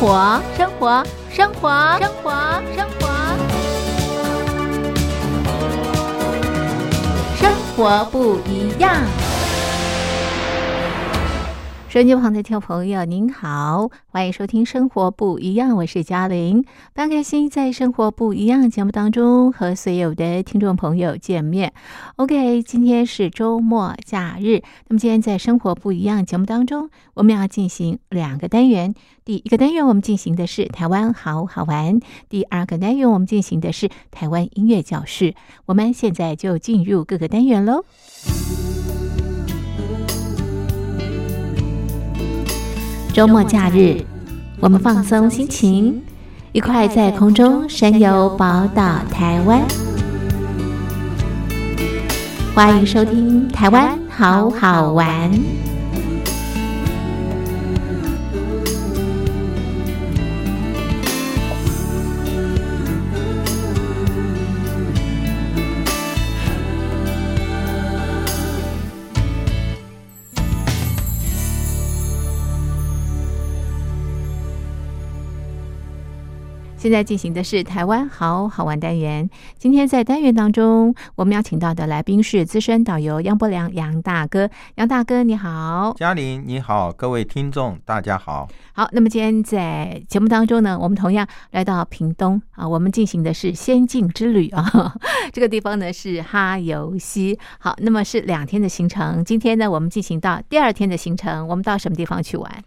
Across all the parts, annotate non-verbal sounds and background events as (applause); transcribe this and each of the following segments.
活，生活，生活，生活，生活，生活不一样。收音机旁的听众朋友，您好，欢迎收听《生活不一样》，我是嘉玲，非常开心在《生活不一样》节目当中和所有的听众朋友见面。OK，今天是周末假日，那么今天在《生活不一样》节目当中，我们要进行两个单元。第一个单元我们进行的是台湾好好玩，第二个单元我们进行的是台湾音乐教室。我们现在就进入各个单元喽。周末假日，我们放松心情，一块在空中神游宝岛台湾。欢迎收听《台湾好好玩》。现在进行的是台湾好好玩单元。今天在单元当中，我们邀请到的来宾是资深导游杨伯良杨大哥。杨大哥，你好，嘉玲，你好，各位听众，大家好。好，那么今天在节目当中呢，我们同样来到屏东啊，我们进行的是仙境之旅啊。(laughs) 这个地方呢是哈游溪。好，那么是两天的行程。今天呢，我们进行到第二天的行程，我们到什么地方去玩？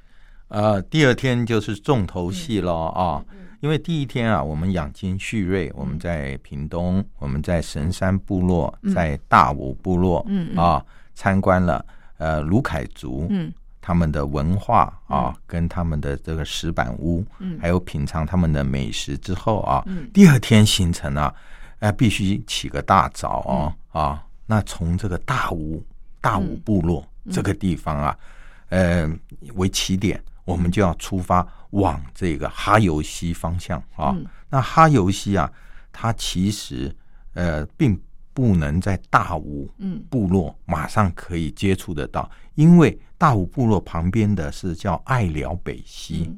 呃，第二天就是重头戏了啊。因为第一天啊，我们养精蓄锐，我们在屏东，我们在神山部落，在大武部落，嗯啊，参观了呃卢凯族，嗯。他们的文化啊，跟他们的这个石板屋，嗯。还有品尝他们的美食之后啊，第二天行程啊，哎，必须起个大早哦，啊，那从这个大武大武部落这个地方啊，呃为起点。我们就要出发往这个哈尤溪方向啊。那哈尤溪啊，它其实呃并不能在大武部落马上可以接触得到，因为大武部落旁边的是叫爱寮北溪。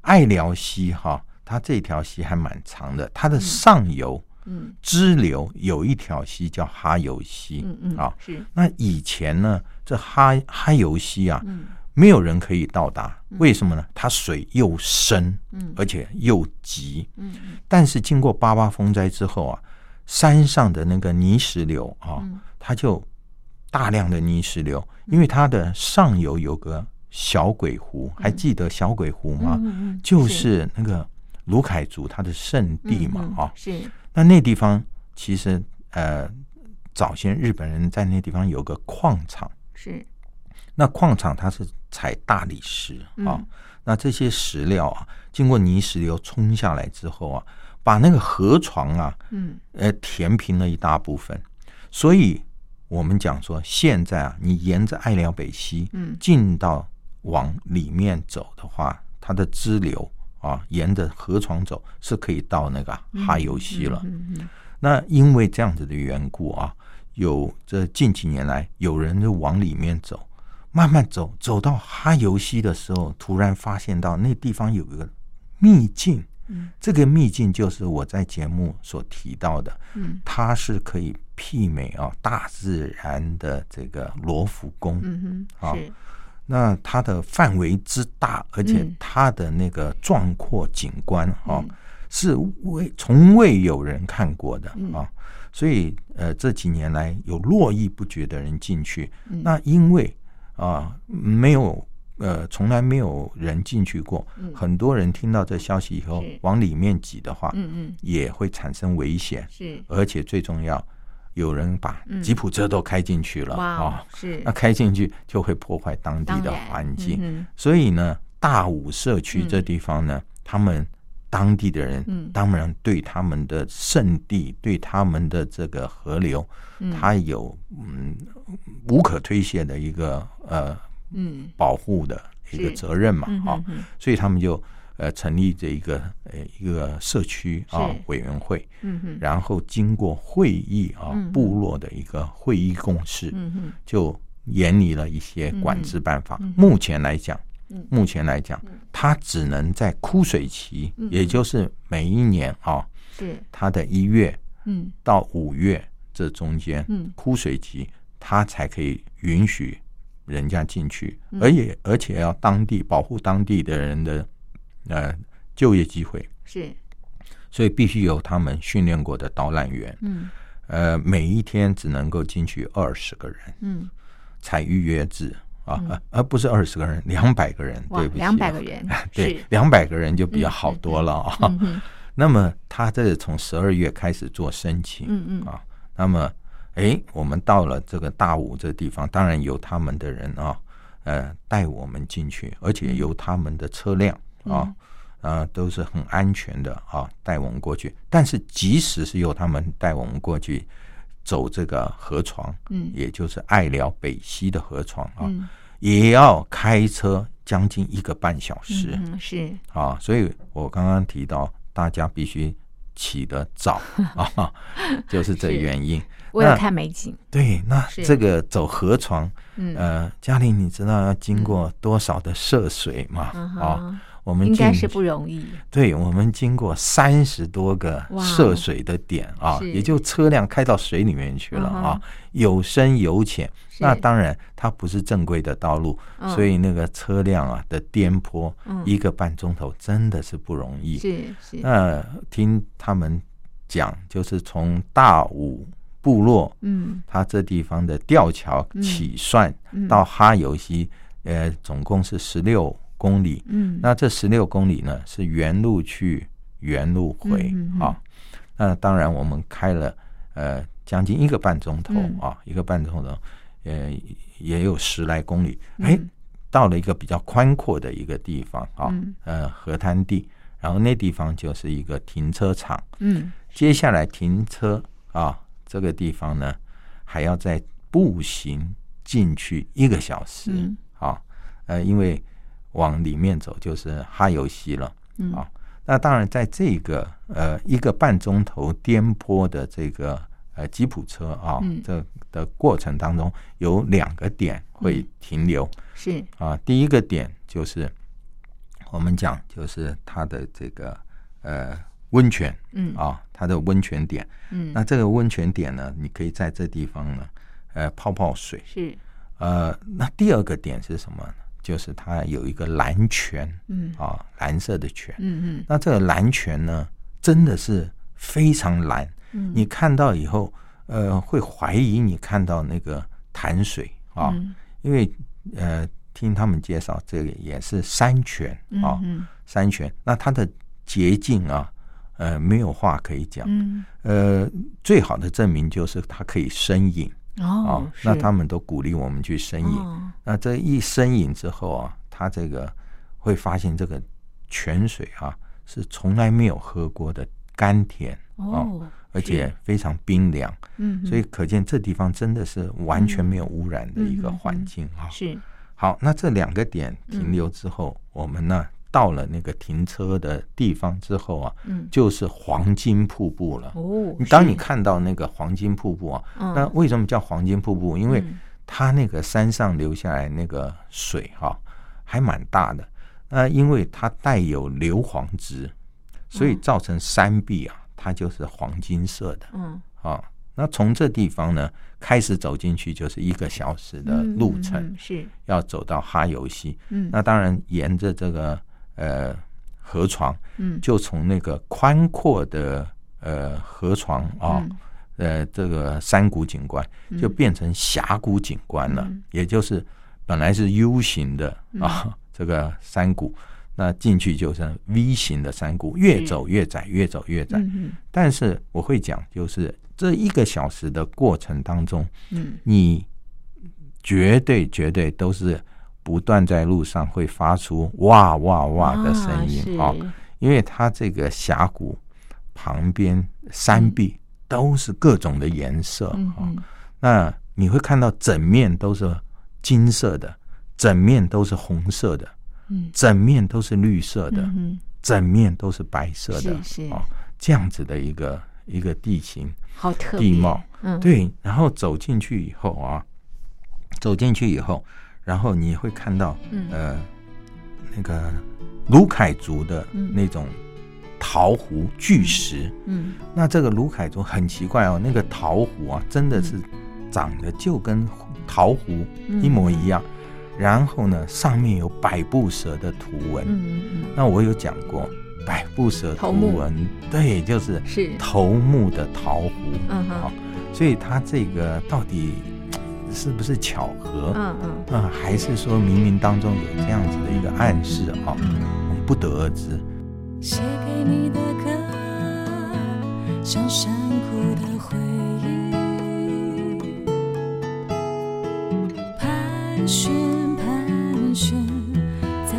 爱寮溪哈，它这条溪还蛮长的，它的上游支流有一条溪叫哈尤溪。嗯嗯啊，是。那以前呢，这哈哈尤溪啊。没有人可以到达，为什么呢？它水又深，嗯，而且又急，嗯但是经过八八风灾之后啊，山上的那个泥石流啊，它就大量的泥石流，因为它的上游有个小鬼湖，还记得小鬼湖吗？就是那个卢凯族他的圣地嘛，啊，是。那那地方其实呃，早先日本人在那地方有个矿场，是。那矿场它是采大理石啊，那这些石料啊，经过泥石流冲下来之后啊，把那个河床啊，嗯，呃，填平了一大部分。所以我们讲说，现在啊，你沿着爱寮北溪，嗯，进到往里面走的话，它的支流啊，沿着河床走是可以到那个哈游溪了。那因为这样子的缘故啊，有这近几年来有人就往里面走。慢慢走，走到哈游溪的时候，突然发现到那地方有一个秘境。嗯，这个秘境就是我在节目所提到的。嗯，它是可以媲美啊大自然的这个罗浮宫。嗯哼，啊，那它的范围之大，而且它的那个壮阔景观啊，是未从未有人看过的啊。所以呃，这几年来有络绎不绝的人进去。那因为啊，没有，呃，从来没有人进去过。很多人听到这消息以后，往里面挤的话，嗯嗯，也会产生危险。是，而且最重要，有人把吉普车都开进去了啊。是，那开进去就会破坏当地的环境。所以呢，大武社区这地方呢，他们。当地的人，当然对他们的圣地、对他们的这个河流，他有嗯无可推卸的一个呃嗯。保护的一个责任嘛啊，所以他们就呃成立这一个呃一个社区啊委员会，嗯然后经过会议啊部落的一个会议共识，嗯就严拟了一些管制办法。目前来讲目前来讲，它只能在枯水期，也就是每一年啊，是。它的一月嗯。到五月这中间，嗯。枯水期，它才可以允许人家进去，而且而且要当地保护当地的人的呃就业机会，是。所以必须由他们训练过的导览员。嗯。呃，每一天只能够进去二十个人，嗯。才预约制啊，而而不是二十个人，两百个人，对不起啊，两百个人 (laughs) 对是，两百个人就比较好多了啊。(laughs) 那么他这从十二月开始做申请，嗯嗯。啊，那么哎，我们到了这个大武这地方，当然有他们的人啊，呃，带我们进去，而且由他们的车辆啊，啊，都是很安全的啊，带我们过去。但是即使是由他们带我们过去走这个河床，嗯。也就是爱寮北溪的河床啊，嗯。也要开车将近一个半小时。是。啊，所以我刚刚提到，大家必须起得早啊，(laughs) 就是这原因。为了看美景，对，那是。这个走河床，嗯。呃，嘉玲，你知道要经过多少的涉水吗？嗯啊，哼我们进应该是不容易，对，我们经过三十多个涉水的点啊，也就车辆开到水里面去了嗯啊，有深有浅。那当然，它不是正规的道路，嗯。所以那个车辆啊的颠簸，嗯。一个半钟头真的是不容易。是是。那听他们讲，就是从大武部落，嗯。它这地方的吊桥起算嗯。到哈尤西，呃，总共是十六公里。嗯那这十六公里呢，是原路去，原路回啊。那当然，我们开了呃将近一个半钟头嗯啊，一个半钟头，呃，也有十来公里。哎、嗯到了一个比较宽阔的一个地方啊，嗯呃，河滩地，然后那地方就是一个停车场。嗯接下来停车啊，这个地方呢，还要再步行进去一个小时、嗯啊，呃，因为往里面走就是哈尤西了嗯啊。那当然，在这个呃一个半钟头颠簸的这个呃吉普车啊，嗯这的过程当中，有两个点会停留、是啊。第一个点就是我们讲，就是它的这个呃温泉嗯啊，它的温泉点。嗯那这个温泉点呢，你可以在这地方呢，呃，泡泡水。是呃，那第二个点是什么呢？就是它有一个蓝泉嗯。啊，蓝色的泉。嗯嗯。那这个蓝泉呢，真的是非常蓝，嗯。你看到以后，呃，会怀疑你看到那个潭水啊，嗯。因为呃，听他们介绍，这个也是山泉啊，嗯。山泉。那它的洁净啊，呃，没有话可以讲。嗯。呃，最好的证明就是它可以生饮。啊、哦那他们都鼓励我们去生饮。哦。那这一生饮之后啊，他这个会发现这个泉水啊是从来没有喝过的甘甜哦而且非常冰凉，嗯所以可见这地方真的是完全没有污染的一个环境啊。是。好，那这两个点停留之后，我们呢到了那个停车的地方之后啊，嗯就是黄金瀑布了。哦当你看到那个黄金瀑布啊，嗯那为什么叫黄金瀑布？因为嗯它那个山上流下来那个水哈、还蛮大的。那因为它带有硫磺质，所以造成山壁啊，它就是黄金色的嗯啊。那从这地方呢开始走进去就是一个小时的路程，嗯嗯嗯是要走到哈尤溪。嗯那当然沿着这个呃河床，嗯。就从那个宽阔的呃河床啊。嗯。呃，这个山谷景观就变成峡谷景观了，嗯。也就是本来是 U 型的啊，这个山谷，那进去就是 V 型的山谷，越走越窄，越走越窄。嗯。但是我会讲，就是这一个小时的过程当中，嗯。你绝对绝对都是不断在路上会发出哇哇哇的声音啊、是因为它这个峡谷旁边山壁都是各种的颜色啊、那你会看到整面都是金色的，整面都是红色的，嗯。整面都是绿色的，嗯整面都是白色的，是这样子的一个一个地形好特别。地貌，嗯。对，然后走进去以后啊，走进去以后，然后你会看到，嗯呃，那个卢凯族的那种陶壶巨石。嗯，那这个卢凯族很奇怪哦，那个陶壶啊，真的是长得就跟陶壶一模一样。然后呢，上面有百步蛇的图文。嗯嗯嗯。那我有讲过，百步蛇图文，对，就是是头目的桃壶。嗯哼。所以它这个到底是不是巧合？嗯嗯。啊，还是说冥冥当中有这样子的一个暗示啊？我们不得而知。写给你的歌，像山谷的回忆，盘旋。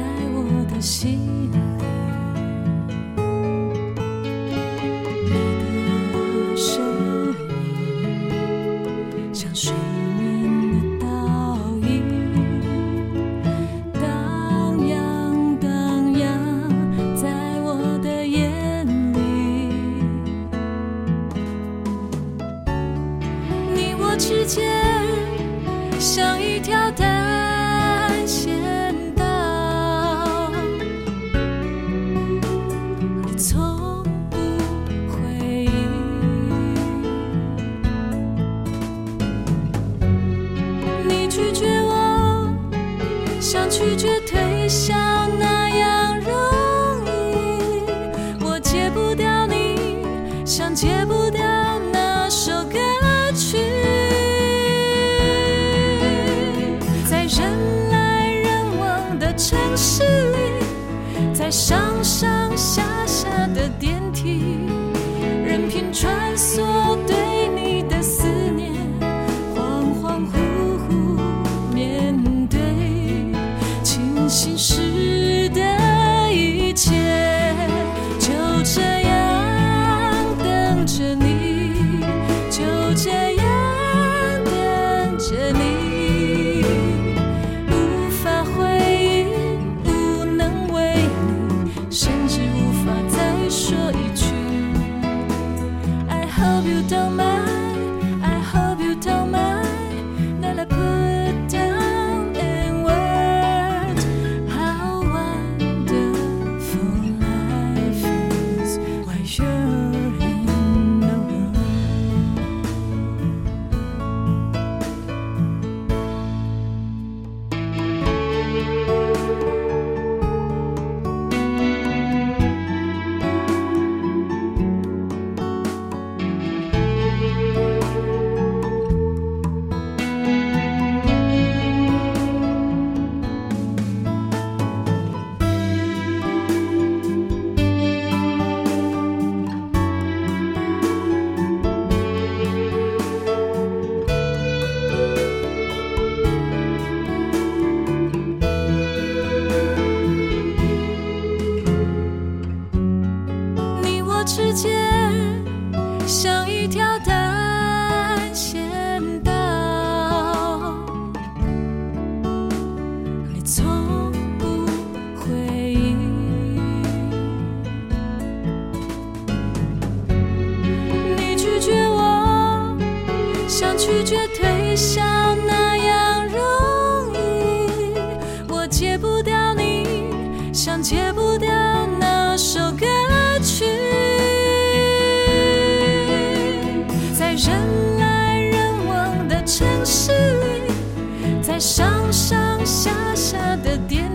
hope you don't mind that I 的电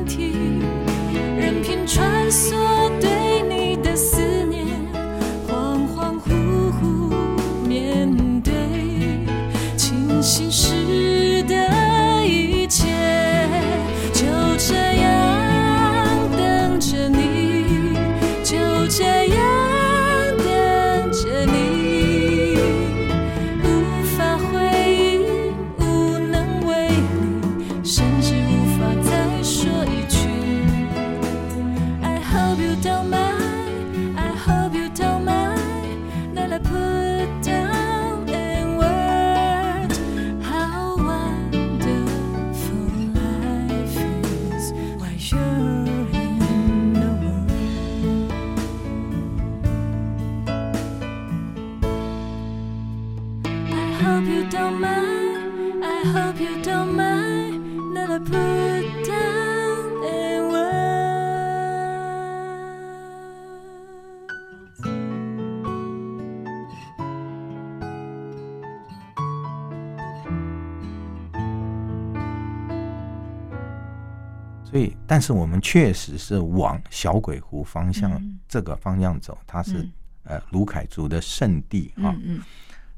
但是我们确实是往小鬼湖方向这个方向走，它是呃卢凯族的圣地啊。嗯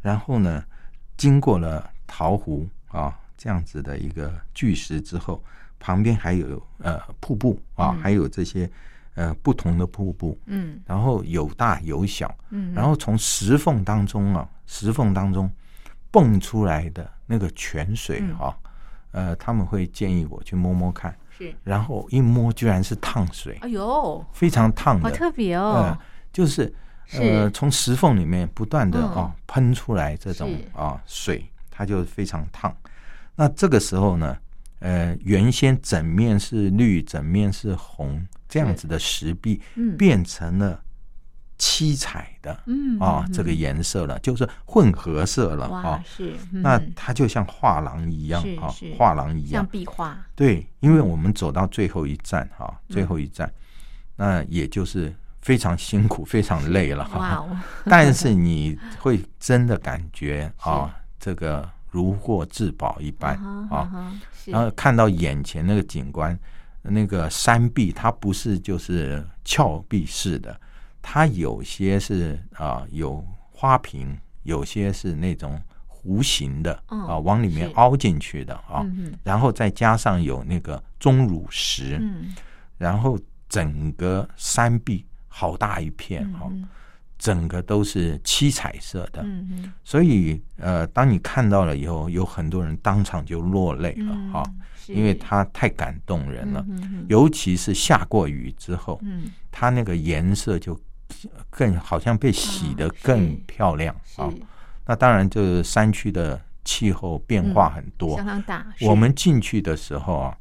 然后呢，经过了桃湖啊这样子的一个巨石之后，旁边还有呃瀑布啊，还有这些呃不同的瀑布。嗯。然后有大有小，嗯，然后从石缝当中啊，石缝当中蹦出来的那个泉水嗯。哈、呃，他们会建议我去摸摸看，是，然后一摸居然是烫水，哎呦，非常烫好的，特别哦。呃，，就是是。呃从石缝里面不断的嗯。啊喷出来这种是。啊水，它就非常烫。那这个时候呢，呃，原先整面是绿，整面是红这样子的石壁，嗯。变成了七彩的嗯啊、嗯这个颜色了，就是混合色了哇啊。是，那嗯它就像画廊一样啊画廊一样。像样。壁画，对，因为我们走到最后一站哈、嗯。最后一站，那也就是非常辛苦、非常累了哈、哦，(laughs) 但是你会真的感觉啊，这个如获至宝一般啊。然后看到眼前那个景观，那个山壁，它不是就是峭壁式的，它有些是啊、有花瓶，有些是那种弧形的嗯啊、往里面凹进去的啊，然后再加上有那个钟乳石，嗯。然后整个山壁好大一片哈、嗯。整个都是七彩色的，所以呃，当你看到了以后，有很多人当场就落泪了嗯哈、是。因为它太感动人了，尤其是下过雨之后，嗯。它那个颜色就更好像被洗得啊更漂亮是。啊。那当然，就是山区的气候变化很多，相当大，我们进去的时候啊，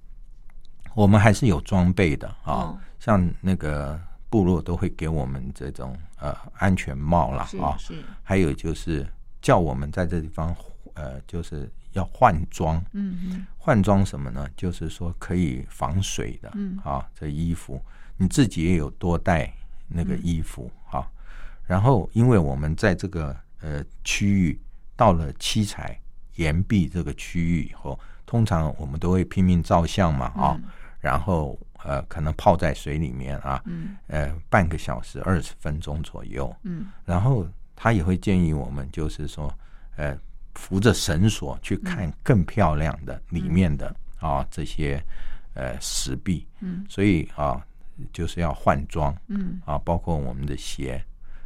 我们还是有装备的啊，哦。像那个部落都会给我们这种呃安全帽啦啊，还有就是叫我们在这地方呃就是要换装，嗯嗯。换装什么呢？就是说可以防水的，嗯。啊，这衣服。你自己也有多带那个衣服嗯啊。然后，因为我们在这个呃区域到了七彩岩壁这个区域以后，通常我们都会拼命照相嘛啊，嗯。然后呃可能泡在水里面啊，嗯呃半个小时二十分钟左右，嗯。然后他也会建议我们，就是说，呃，扶着绳索去嗯。看更漂亮的里面的啊这些呃石壁，嗯。所以啊就是要换装嗯。啊，包括我们的鞋，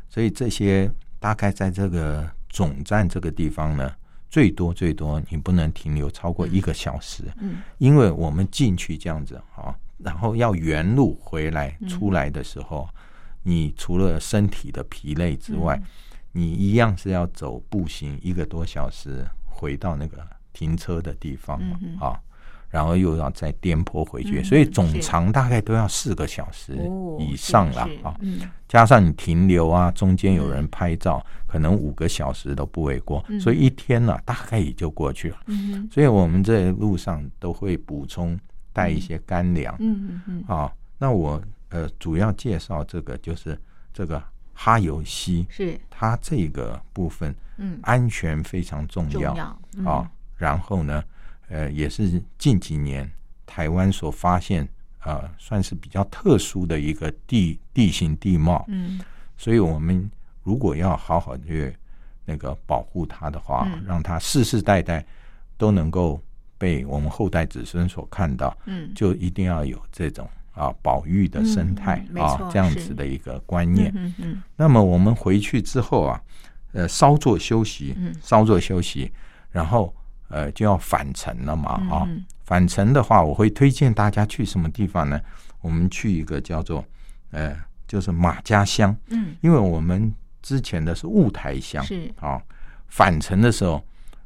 所以这些大概在这个总站这个地方呢，最多最多你不能停留超过一个小时，嗯。因为我们进去这样子啊，然后要原路回来出来的时候，你除了身体的疲累之外，你一样是要走步行一个多小时回到那个停车的地方嘛嗯啊，然后又要再颠簸回去，嗯所以总是长大概都要四个小时哦以上了啊。嗯加上你停留啊，中间有人拍照，可能五个小时都不为过，嗯所以一天呢、大概也就过去了。嗯所以我们这路上都会补充带一些干粮嗯嗯嗯啊。那我呃主要介绍这个就是这个哈尤溪，是它这个部分嗯安全非常重要啊。然后呢，呃，也是近几年台湾所发现呃算是比较特殊的一个地地形地貌，嗯所以我们如果要好好去那个保护它的话，嗯让它世世代代都能够被我们后代子孙所看到，嗯就一定要有这种啊保育的生态啊这样子的一个观念。嗯嗯那么我们回去之后啊，呃，稍作休息，嗯稍作休息，然后呃就要返程了嘛啊。嗯返程的话，我会推荐大家去什么地方呢？我们去一个叫做呃，就是马家乡。嗯。因为我们之前的是雾台乡，是。啊，返程的时候，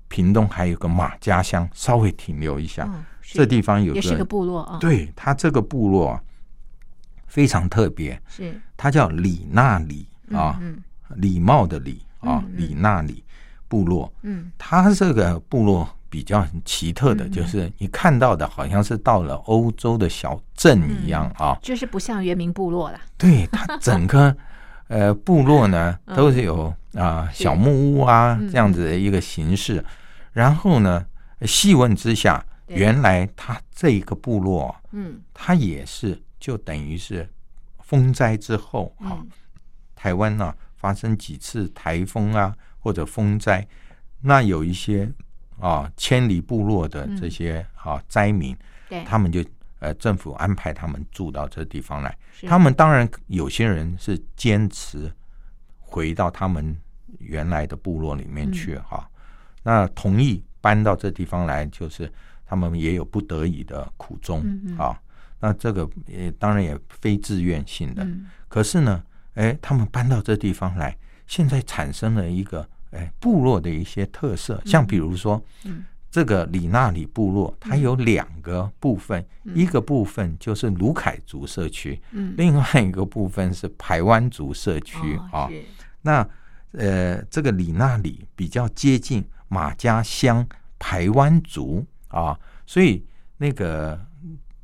屏东还有个马家乡，稍微停留一下。这地方有也是个部落啊。对他这个部落啊，非常特别，是。它叫李纳里啊，嗯礼貌的礼啊嗯，嗯。里纳里部落。嗯。它这个部落比较奇特的，就是你看到的好像是到了欧洲的小镇一样啊。就是不像原民部落啦对，它整个 (laughs) 呃部落呢嗯。都是有啊、小木屋啊嗯。这样子的一个形式，然后呢细问之下，原来他这一个部落，嗯，他也是就等于是风灾之后啊，台湾呢发生几次台风啊或者风灾，那有一些啊千里部落的这些啊灾民，对，他们就呃政府安排他们住到这地方来，他们当然有些人是坚持回到他们原来的部落里面去哈，那同意搬到这地方来就是。他们也有不得已的苦衷啊，那这个也当然也非自愿性的。可是呢，哎，他们搬到这地方来，现在产生了一个哎部落的一些特色，像比如说，这个里纳里部落，它有两个部分，一个部分就是卢凯族社区，嗯。另外一个部分是排湾族社区啊。那呃，这个里纳里比较接近马家乡排湾族。啊，所以那个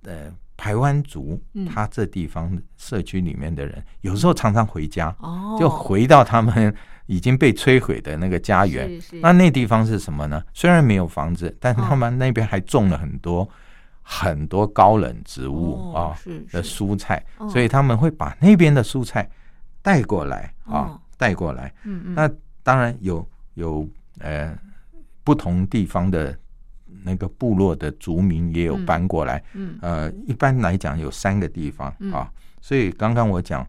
呃，排湾族，他这地方社区里面的人，有时候常常回家，就回到他们已经被摧毁的那个家园。那那地方是什么呢？虽然没有房子，但是他们那边还种了很多很多高冷植物啊的蔬菜，所以他们会把那边的蔬菜带过来啊，带过来。嗯嗯。那当然有有呃不同地方的。那个部落的族民也有搬过来，嗯，呃，一般来讲有三个地方啊，所以刚刚我讲，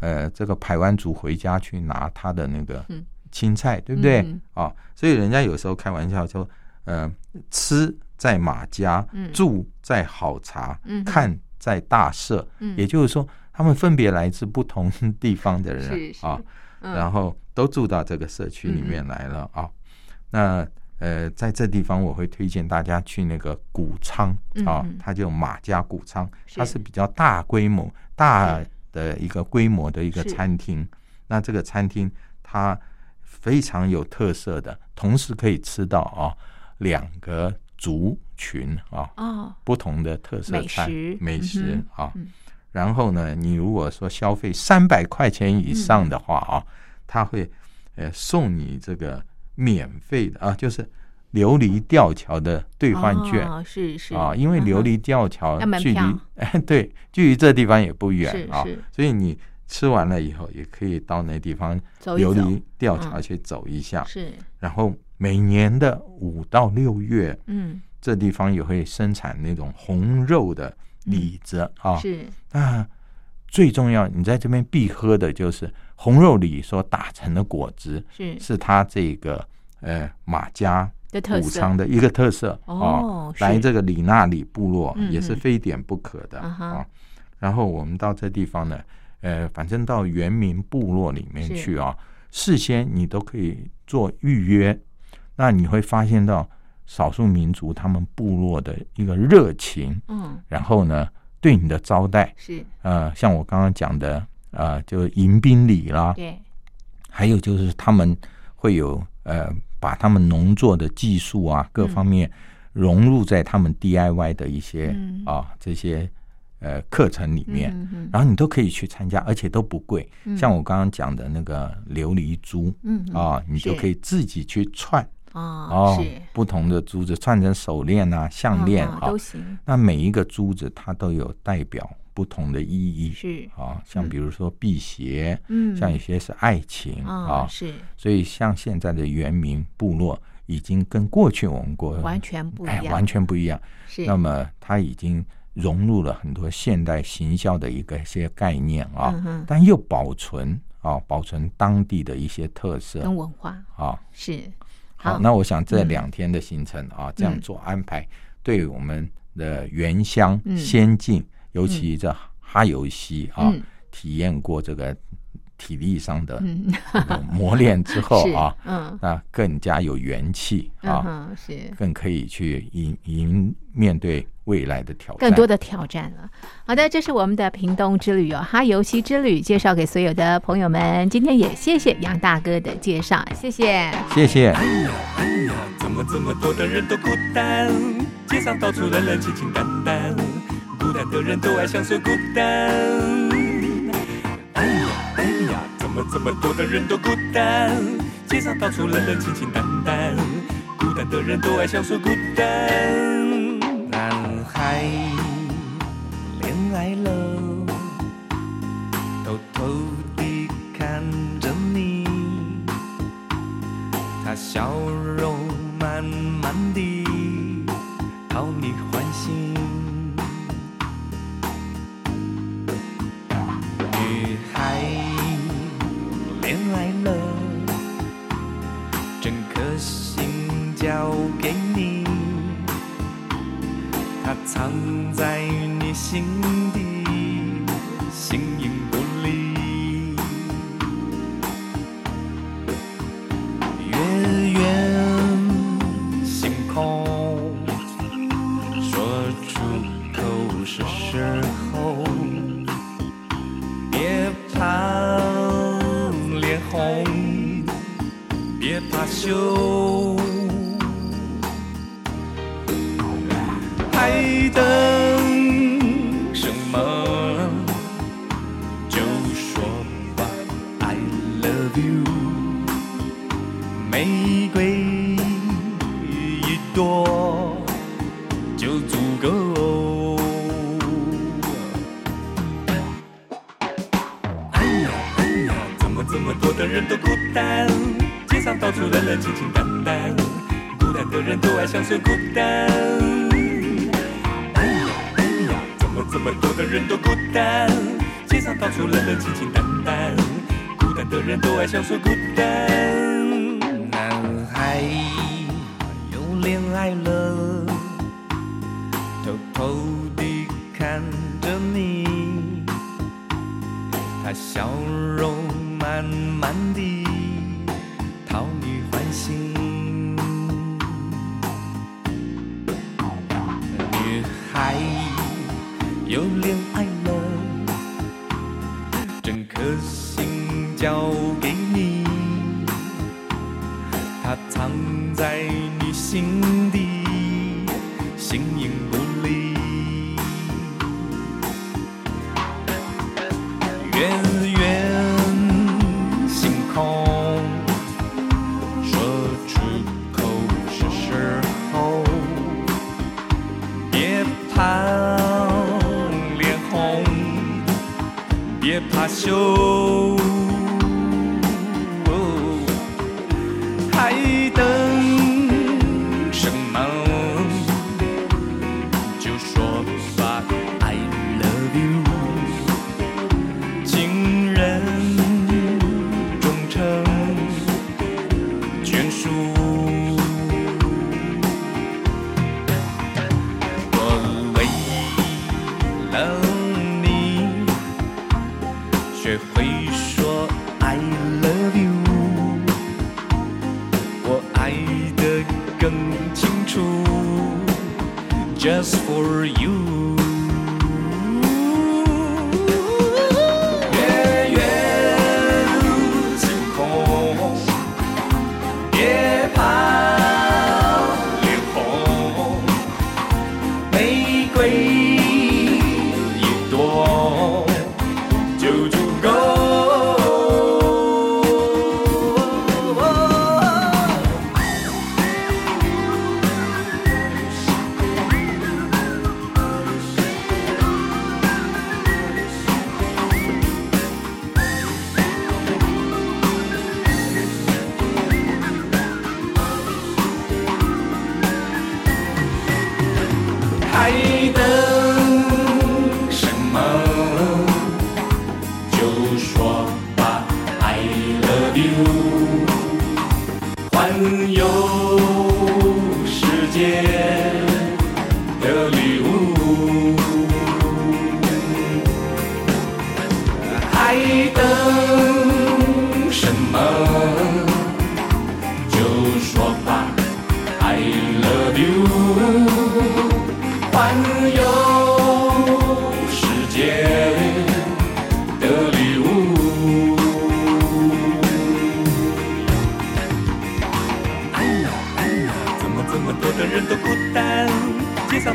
呃，这个排湾族回家去拿他的那个青菜，对不对？啊，所以人家有时候开玩笑说，呃，吃在马家，住在好茶，看在大社，也就是说，他们分别来自不同地方的人啊，然后都住到这个社区里面来了啊，那。呃，在这地方我会推荐大家去那个谷仓啊，它叫马家谷仓，它是比较大规模、大的一个规模的一个餐厅。那这个餐厅它非常有特色的，同时可以吃到啊两个族群啊不同的特色菜美食啊。然后呢，你如果说消费三百块钱以上的话啊，他会呃送你这个。免费的啊，就是琉璃吊桥的兑换券，是是。啊，因为琉璃吊桥距离哎 (laughs) 对，距离这地方也不远啊，所以你吃完了以后也可以到那地方琉璃吊桥去走一下，是。然后每年的五到六月，嗯，这地方也会生产那种红肉的李子啊，是。啊，最重要，你在这边必喝的就是。红肉里所打成的果汁是。是它这个呃马家武昌的一个特色哦，来这个里纳里部落也是非点不可的啊。然后我们到这地方呢，呃，反正到原民部落里面去啊，事先你都可以做预约，那你会发现到少数民族他们部落的一个热情，嗯，然后呢对你的招待是。呃，像我刚刚讲的。啊，就迎宾礼啦，对，还有就是他们会有呃，把他们农作的技术啊，各方面融入在他们 DIY 的一些啊这些呃课程里面，然后你都可以去参加，而且都不贵。像我刚刚讲的那个琉璃珠，嗯啊，你就可以自己去串哦，不同的珠子串成手链啊、项链啊都行。那每一个珠子它都有代表。不同的意义是。啊，像比如说辟邪，嗯，像有些是爱情啊，是，所以像现在的原民部落已经跟过去我们国完全不一样，完全不一样。是，那么它已经融入了很多现代行销的一个一些概念啊，但又保存啊，保存当地的一些特色跟文化。啊，是。好，那我想这两天的行程啊，这样做安排，对我们的原乡先进。尤其这哈游西啊，体验过这个体力上的磨练之后 (laughs) 啊，嗯，那更加有元气啊，是更可以去迎迎面对未来的挑战，更多的挑战了。好的，这是我们的屏东之旅哦，哈游西之旅介绍给所有的朋友们。今天也谢谢杨大哥的介绍，谢谢，谢谢。哎呀哎呀，怎么这么多的人都孤单？街上到处淡淡。孤单的人都爱享受孤单。么这么多的人都孤单？街上到处冷冷清清淡淡。孤单的人都爱享受孤单。男孩恋爱了，这么多的人都孤单？街上到处冷冷清清淡淡，孤单的人都爱相随孤单。哎呀哎呀，怎么这么多的人都孤单？街上到处冷冷清清淡淡，孤单的人都爱相随孤单。男孩又恋爱了，偷偷地看着你，他笑容慢慢地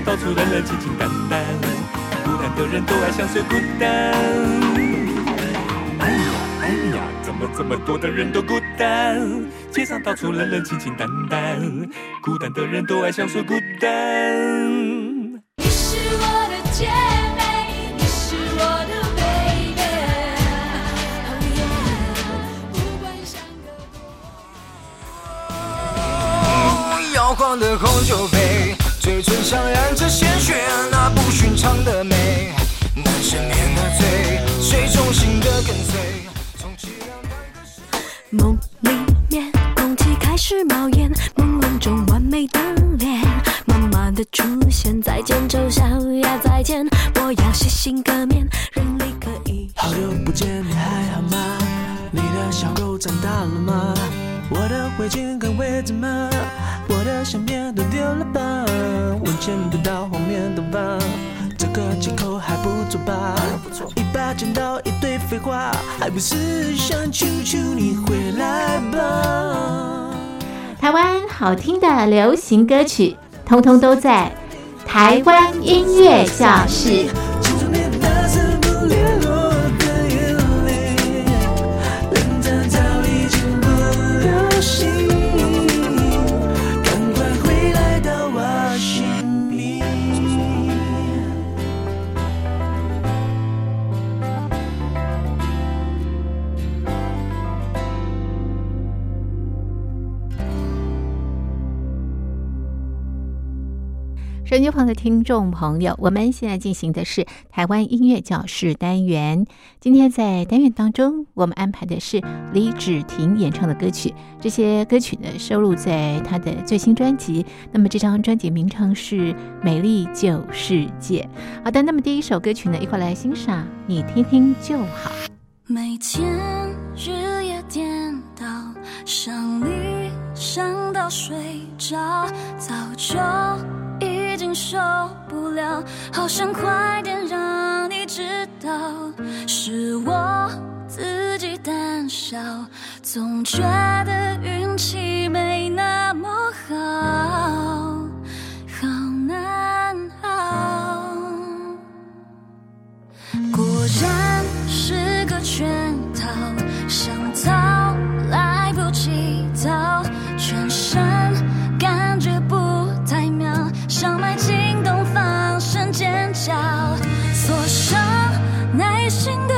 到处冷冷清清淡淡，孤单的人都爱相随孤单。哎呀哎呀，怎么这么多的人都孤单？街上到处冷冷清清淡淡，孤单的人都爱相随孤单。流行歌曲，通通都在台湾音乐教室。手机旁的听众朋友，我们现在进行的是台湾音乐教室单元。今天在单元当中，我们安排的是李芷婷演唱的歌曲。这些歌曲呢，收录在她的最新专辑。那么这张专辑名称是《美丽旧世界》。好的，那么第一首歌曲呢，一块来欣赏，你听听就好。每天日夜颠倒，想你想到睡着，早就受不了，好想快点让你知道，是我自己胆小，总觉得运气没那么好，好难熬。果然是个圈套，想逃来不及逃，全身内心的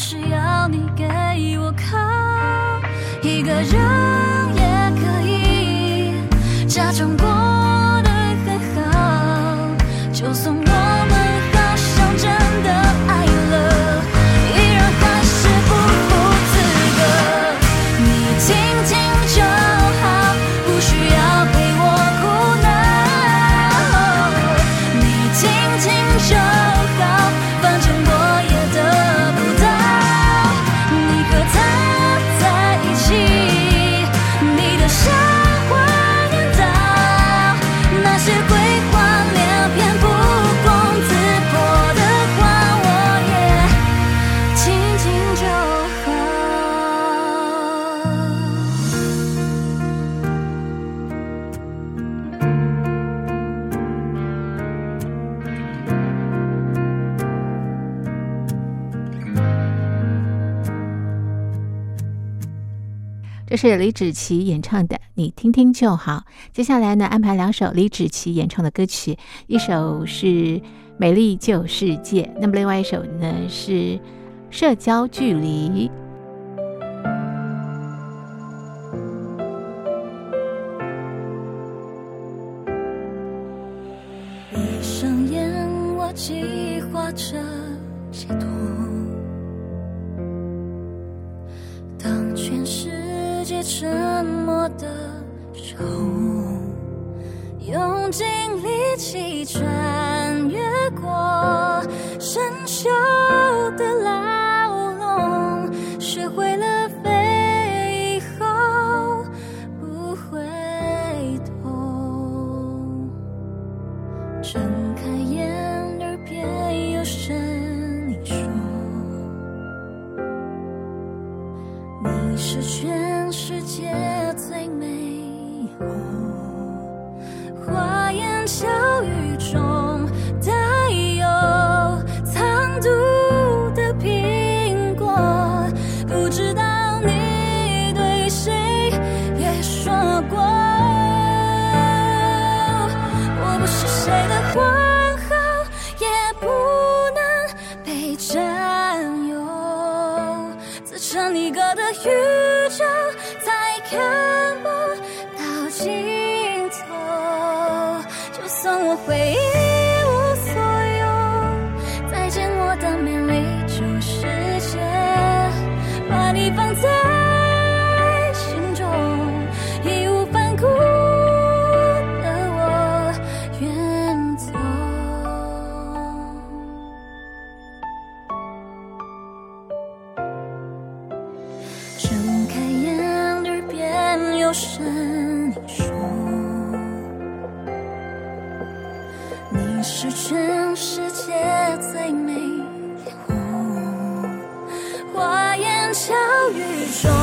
是要你给我靠一个人也可以假装过得很好就送是李芷琪演唱的，你听听就好。接下来呢，安排两首李芷琪演唱的歌曲，一首是《美丽旧世界》，那么另外一首呢是《社交距离》。闭上眼，我计划着解脱，当全世。些沉默的手，用尽力气穿越过深秋。是全世界最美丽花言巧语中。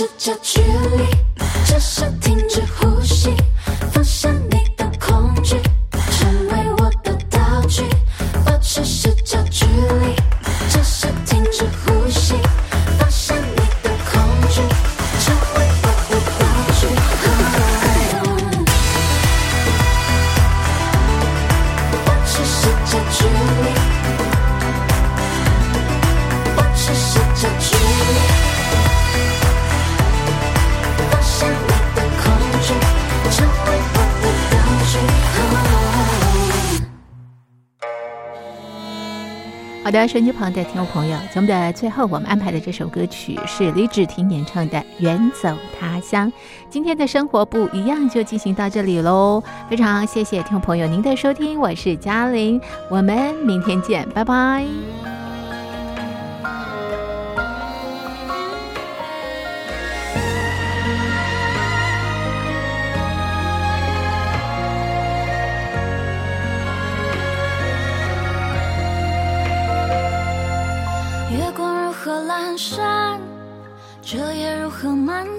这就去。好的，手机旁的听众朋友，节们的最后，我们安排的这首歌曲是李芷婷演唱的《远走他乡》。今天的生活不一样，就进行到这里喽。非常谢谢听众朋友您的收听，我是嘉玲，我们明天见，拜拜。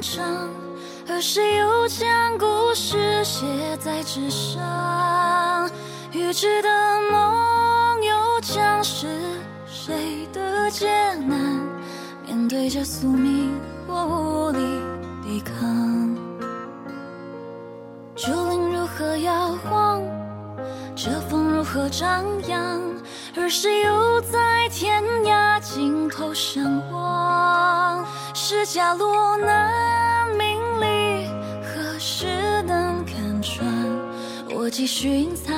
长，而谁又将故事写在纸上？预知的梦又将是谁的劫难？面对着宿命，我无力抵抗。竹林如何摇晃？这风如何张扬？而谁又在天涯尽头相望？是假落难名利何时能看穿？我继续隐藏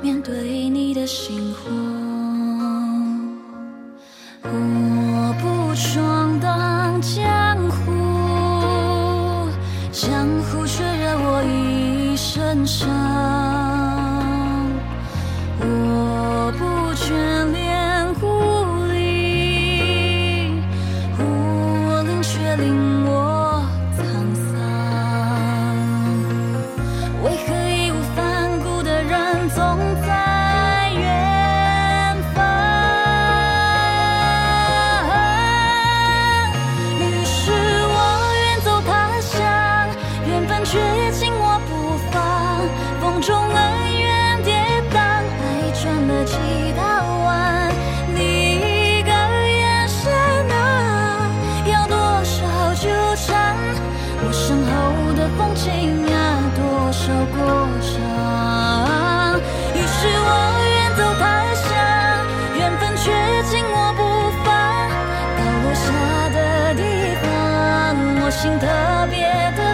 面对你的心慌心特别的